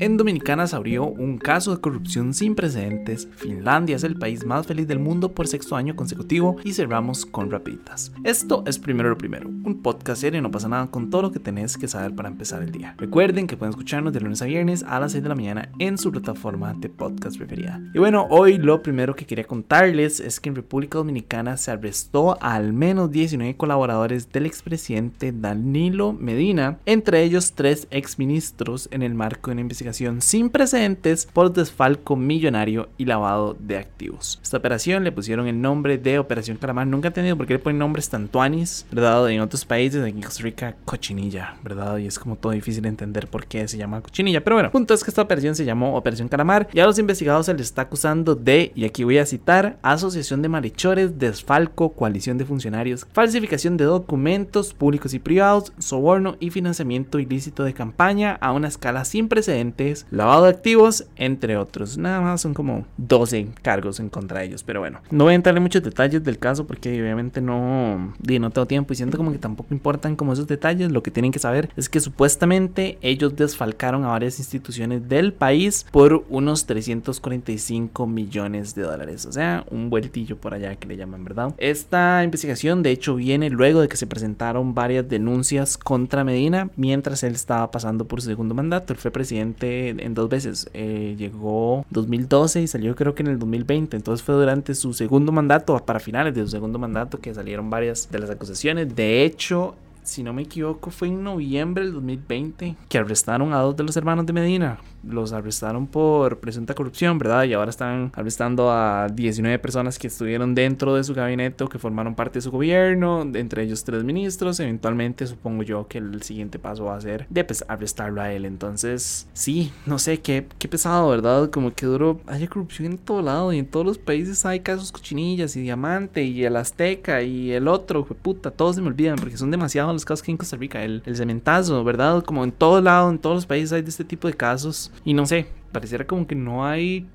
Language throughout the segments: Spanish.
En Dominicana se abrió un caso de corrupción sin precedentes, Finlandia es el país más feliz del mundo por sexto año consecutivo y cerramos con rapiditas. Esto es Primero lo Primero, un podcast serio no pasa nada con todo lo que tenés que saber para empezar el día. Recuerden que pueden escucharnos de lunes a viernes a las 6 de la mañana en su plataforma de podcast preferida. Y bueno, hoy lo primero que quería contarles es que en República Dominicana se arrestó a al menos 19 colaboradores del expresidente Danilo Medina, entre ellos tres exministros en el marco de una investigación sin precedentes por desfalco millonario y lavado de activos. Esta operación le pusieron el nombre de Operación Calamar. Nunca he entendido por qué le ponen nombres tantuanis, ¿verdad? En otros países, en Costa Rica, cochinilla, ¿verdad? Y es como todo difícil de entender por qué se llama cochinilla. Pero bueno, punto es que esta operación se llamó Operación Calamar y a los investigados se les está acusando de, y aquí voy a citar, asociación de malhechores, desfalco, coalición de funcionarios, falsificación de documentos públicos y privados, soborno y financiamiento ilícito de campaña a una escala sin precedentes lavado de activos, entre otros. Nada más son como 12 cargos en contra de ellos. Pero bueno, no voy a entrar en muchos detalles del caso porque obviamente no, no tengo tiempo y siento como que tampoco importan como esos detalles. Lo que tienen que saber es que supuestamente ellos desfalcaron a varias instituciones del país por unos 345 millones de dólares. O sea, un vueltillo por allá que le llaman, ¿verdad? Esta investigación de hecho viene luego de que se presentaron varias denuncias contra Medina mientras él estaba pasando por su segundo mandato. Él fue presidente en dos veces. Eh, llegó 2012 y salió creo que en el 2020. Entonces fue durante su segundo mandato, para finales de su segundo mandato, que salieron varias de las acusaciones. De hecho, si no me equivoco, fue en noviembre del 2020 que arrestaron a dos de los hermanos de Medina los arrestaron por presunta corrupción, ¿verdad? Y ahora están arrestando a 19 personas que estuvieron dentro de su gabinete o que formaron parte de su gobierno, entre ellos tres ministros. Eventualmente supongo yo que el siguiente paso va a ser de pues, arrestarlo a él. Entonces, sí, no sé, qué, qué pesado, ¿verdad? Como que duro, hay corrupción en todo lado y en todos los países hay casos cochinillas y diamante y el azteca y el otro, puta, todos se me olvidan porque son demasiados los casos que hay en Costa Rica. El, el cementazo, ¿verdad? Como en todo lado, en todos los países hay de este tipo de casos. Y no sé, pareciera como que no hay.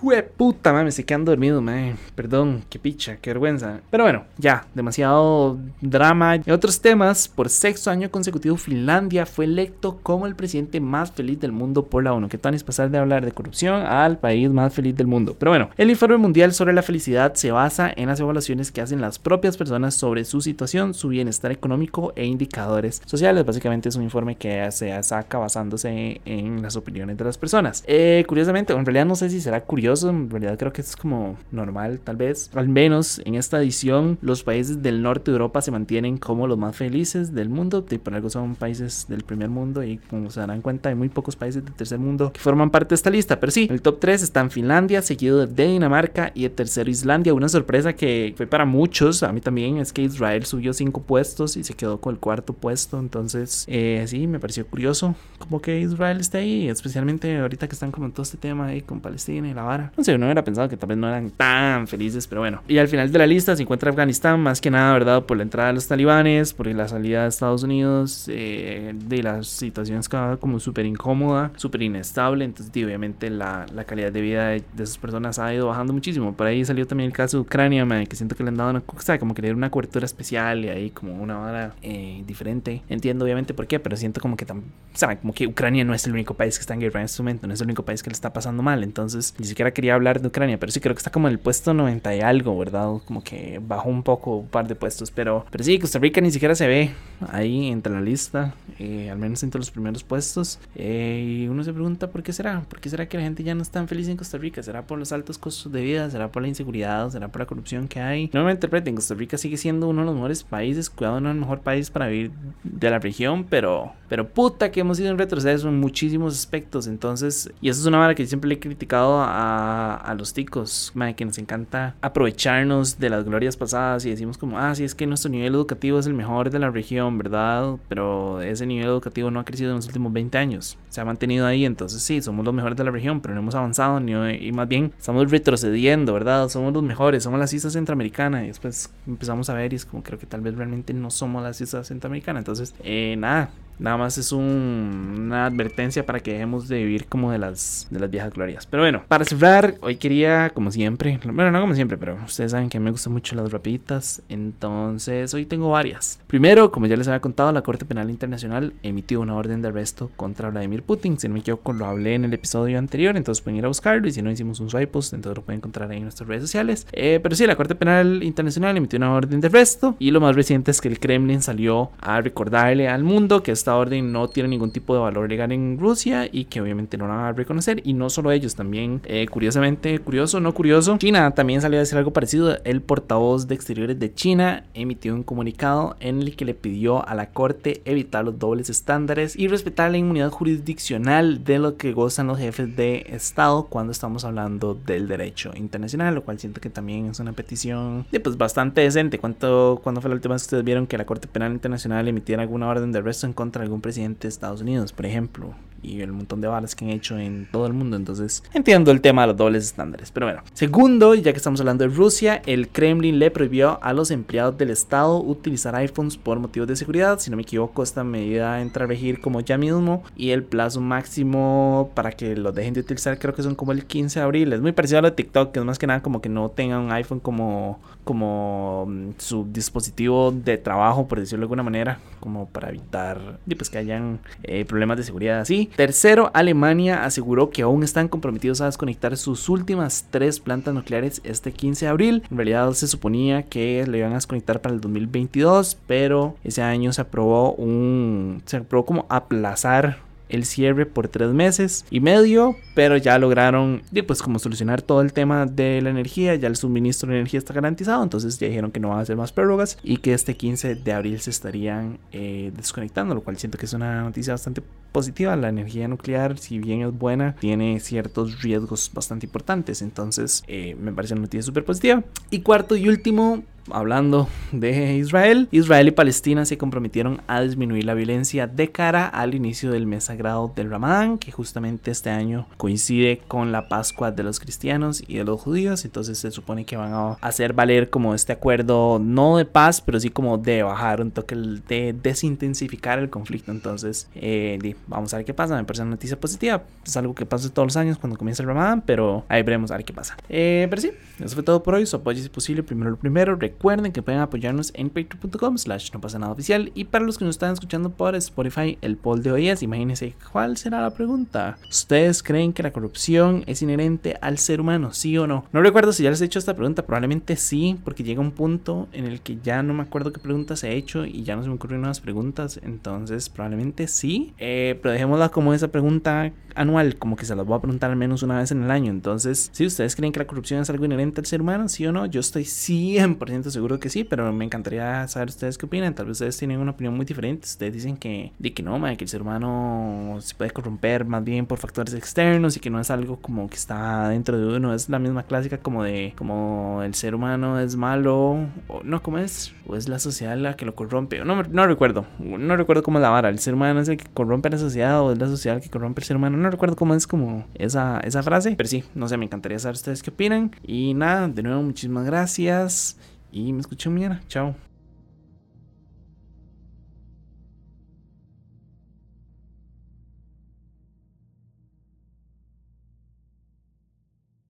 Jue puta, me estoy quedando dormido, man. Perdón, qué picha, qué vergüenza. Pero bueno, ya, demasiado drama. Y otros temas, por sexto año consecutivo, Finlandia fue electo como el presidente más feliz del mundo por la ONU. ¿Qué tal es pasar de hablar de corrupción al país más feliz del mundo? Pero bueno, el informe mundial sobre la felicidad se basa en las evaluaciones que hacen las propias personas sobre su situación, su bienestar económico e indicadores sociales. Básicamente es un informe que se saca basándose en las opiniones de las personas. Eh, curiosamente, en realidad no sé si será curioso, en realidad creo que es como normal, tal vez. Al menos en esta edición, los países del norte de Europa se mantienen como los más felices del mundo. Y por algo son países del primer mundo y como se darán cuenta, hay muy pocos países del tercer mundo que forman parte de esta lista. Pero sí, el top 3 está en Finlandia, seguido de Dinamarca y el tercero Islandia. Una sorpresa que fue para muchos, a mí también, es que Israel subió 5 puestos y se quedó con el cuarto puesto. Entonces, eh, sí, me pareció curioso como que Israel esté ahí, especialmente ahorita que están como en todo este tema ahí con Palestina y la vara. No sé, uno hubiera pensado que tal vez no eran tan felices, pero bueno. Y al final de la lista se encuentra Afganistán, más que nada, ¿verdad? Por la entrada de los talibanes, por la salida de Estados Unidos, eh, de las situaciones como súper incómoda, súper inestable. Entonces, obviamente, la, la, calidad de vida de, esas personas ha ido bajando muchísimo. Por ahí salió también el caso de Ucrania, que siento que le han dado una, o como que le dieron una cobertura especial y ahí como una vara eh, diferente. Entiendo, obviamente, por qué, pero siento como que, ¿saben? Como que Ucrania no es el único país que está en guerra en este momento, no es el único país que le está pasando mal. Entonces, ni siquiera quería hablar de Ucrania, pero sí creo que está como en el puesto 90 y algo, ¿verdad? Como que bajó un poco, un par de puestos. Pero, pero sí, Costa Rica ni siquiera se ve ahí entre la lista, eh, al menos entre los primeros puestos. Eh, y uno se pregunta por qué será. ¿Por qué será que la gente ya no es tan feliz en Costa Rica? ¿Será por los altos costos de vida? ¿Será por la inseguridad? ¿Será por la corrupción que hay? No me interpreten, Costa Rica sigue siendo uno de los mejores países, cuidado, no el mejor país para vivir de la región, pero, pero puta que hemos ido en retroceso en muchísimos aspectos. Entonces, y eso es una vara que siempre le he criticado a, a los ticos, que nos encanta aprovecharnos de las glorias pasadas y decimos como, ah, sí, es que nuestro nivel educativo es el mejor de la región, ¿verdad? Pero ese nivel educativo no ha crecido en los últimos 20 años, se ha mantenido ahí, entonces sí, somos los mejores de la región, pero no hemos avanzado ni, y más bien estamos retrocediendo, ¿verdad? Somos los mejores, somos las islas centroamericanas y después empezamos a ver y es como creo que tal vez realmente no somos las islas centroamericanas, entonces, eh, nada, Nada más es una advertencia para que dejemos de vivir como de las, de las viejas glorias. Pero bueno, para cerrar, hoy quería, como siempre, bueno, no como siempre, pero ustedes saben que me gustan mucho las rapiditas. Entonces, hoy tengo varias. Primero, como ya les había contado, la Corte Penal Internacional emitió una orden de arresto contra Vladimir Putin. Si no me equivoco, lo hablé en el episodio anterior, entonces pueden ir a buscarlo. Y si no hicimos un swipe post, entonces lo pueden encontrar ahí en nuestras redes sociales. Eh, pero sí, la Corte Penal Internacional emitió una orden de arresto. Y lo más reciente es que el Kremlin salió a recordarle al mundo que esta orden no tiene ningún tipo de valor legal en Rusia y que obviamente no la van a reconocer. Y no solo ellos, también, eh, curiosamente, curioso, no curioso, China también salió a decir algo parecido. El portavoz de Exteriores de China emitió un comunicado en el que le pidió a la Corte evitar los dobles estándares y respetar la inmunidad jurisdiccional de lo que gozan los jefes de Estado cuando estamos hablando del derecho internacional, lo cual siento que también es una petición de, pues, bastante decente. ¿Cuánto, ¿Cuándo fue la última vez que ustedes vieron que la Corte Penal Internacional emitiera alguna orden de arresto en contra de algún presidente de Estados Unidos, por ejemplo? y el montón de balas que han hecho en todo el mundo. Entonces entiendo el tema de los dobles estándares. Pero bueno, segundo, ya que estamos hablando de Rusia, el Kremlin le prohibió a los empleados del Estado utilizar iPhones por motivos de seguridad. Si no me equivoco, esta medida entra a regir como ya mismo y el plazo máximo para que lo dejen de utilizar creo que son como el 15 de abril. Es muy parecido a lo de TikTok, que es más que nada como que no tengan un iPhone como, como mm, su dispositivo de trabajo, por decirlo de alguna manera, como para evitar pues, que hayan eh, problemas de seguridad así. Tercero, Alemania aseguró que aún están comprometidos a desconectar sus últimas tres plantas nucleares este 15 de abril. En realidad se suponía que le iban a desconectar para el 2022, pero ese año se aprobó un se aprobó como aplazar el cierre por tres meses y medio, pero ya lograron pues como solucionar todo el tema de la energía, ya el suministro de energía está garantizado, entonces ya dijeron que no van a hacer más prórrogas y que este 15 de abril se estarían eh, desconectando, lo cual siento que es una noticia bastante positiva. La energía nuclear, si bien es buena, tiene ciertos riesgos bastante importantes, entonces eh, me parece una noticia súper positiva. Y cuarto y último, hablando de Israel, Israel y Palestina se comprometieron a disminuir la violencia de cara al inicio del mes sagrado del Ramadán, que justamente este año coincide con la Pascua de los cristianos y de los judíos. Entonces se supone que van a hacer valer como este acuerdo no de paz, pero sí como de bajar un toque de desintensificar el conflicto. Entonces, eh, vamos a ver qué pasa. Me parece una noticia positiva. Es algo que pasa todos los años cuando comienza el Ramadán, pero ahí veremos a ver qué pasa. Eh, pero sí, eso fue todo por hoy. Su apoyo si posible, primero lo primero. Recuerden que pueden apoyarnos en patreon.com slash no pasa nada oficial. Y para los que nos están escuchando por Spotify, el poll de hoy es, imagínense, ¿cuál será la pregunta? ¿Ustedes creen que la corrupción es inherente al ser humano? ¿Sí o no? No recuerdo si ya les he hecho esta pregunta, probablemente sí, porque llega un punto en el que ya no me acuerdo qué preguntas he hecho y ya no se me ocurren nuevas preguntas. Entonces, probablemente sí. Eh, pero dejémosla como esa pregunta anual, como que se las voy a preguntar al menos una vez en el año. Entonces, si ustedes creen que la corrupción es algo inherente al ser humano, sí o no, yo estoy 100% seguro que sí, pero me encantaría saber ustedes qué opinan. Tal vez ustedes tienen una opinión muy diferente. Ustedes dicen que, de que no, que el ser humano se puede corromper más bien por factores externos y que no es algo como que está dentro de uno. Es la misma clásica como de como el ser humano es malo, o no, ¿cómo es? O es la sociedad la que lo corrompe. No, no recuerdo, no recuerdo cómo es la vara. El ser humano es el que corrompe la sociedad o es la sociedad que corrompe al ser humano. No recuerdo cómo es como esa, esa frase, pero sí, no sé, me encantaría saber ustedes qué opinan. Y nada, de nuevo, muchísimas gracias y me escucho mañana. Chao.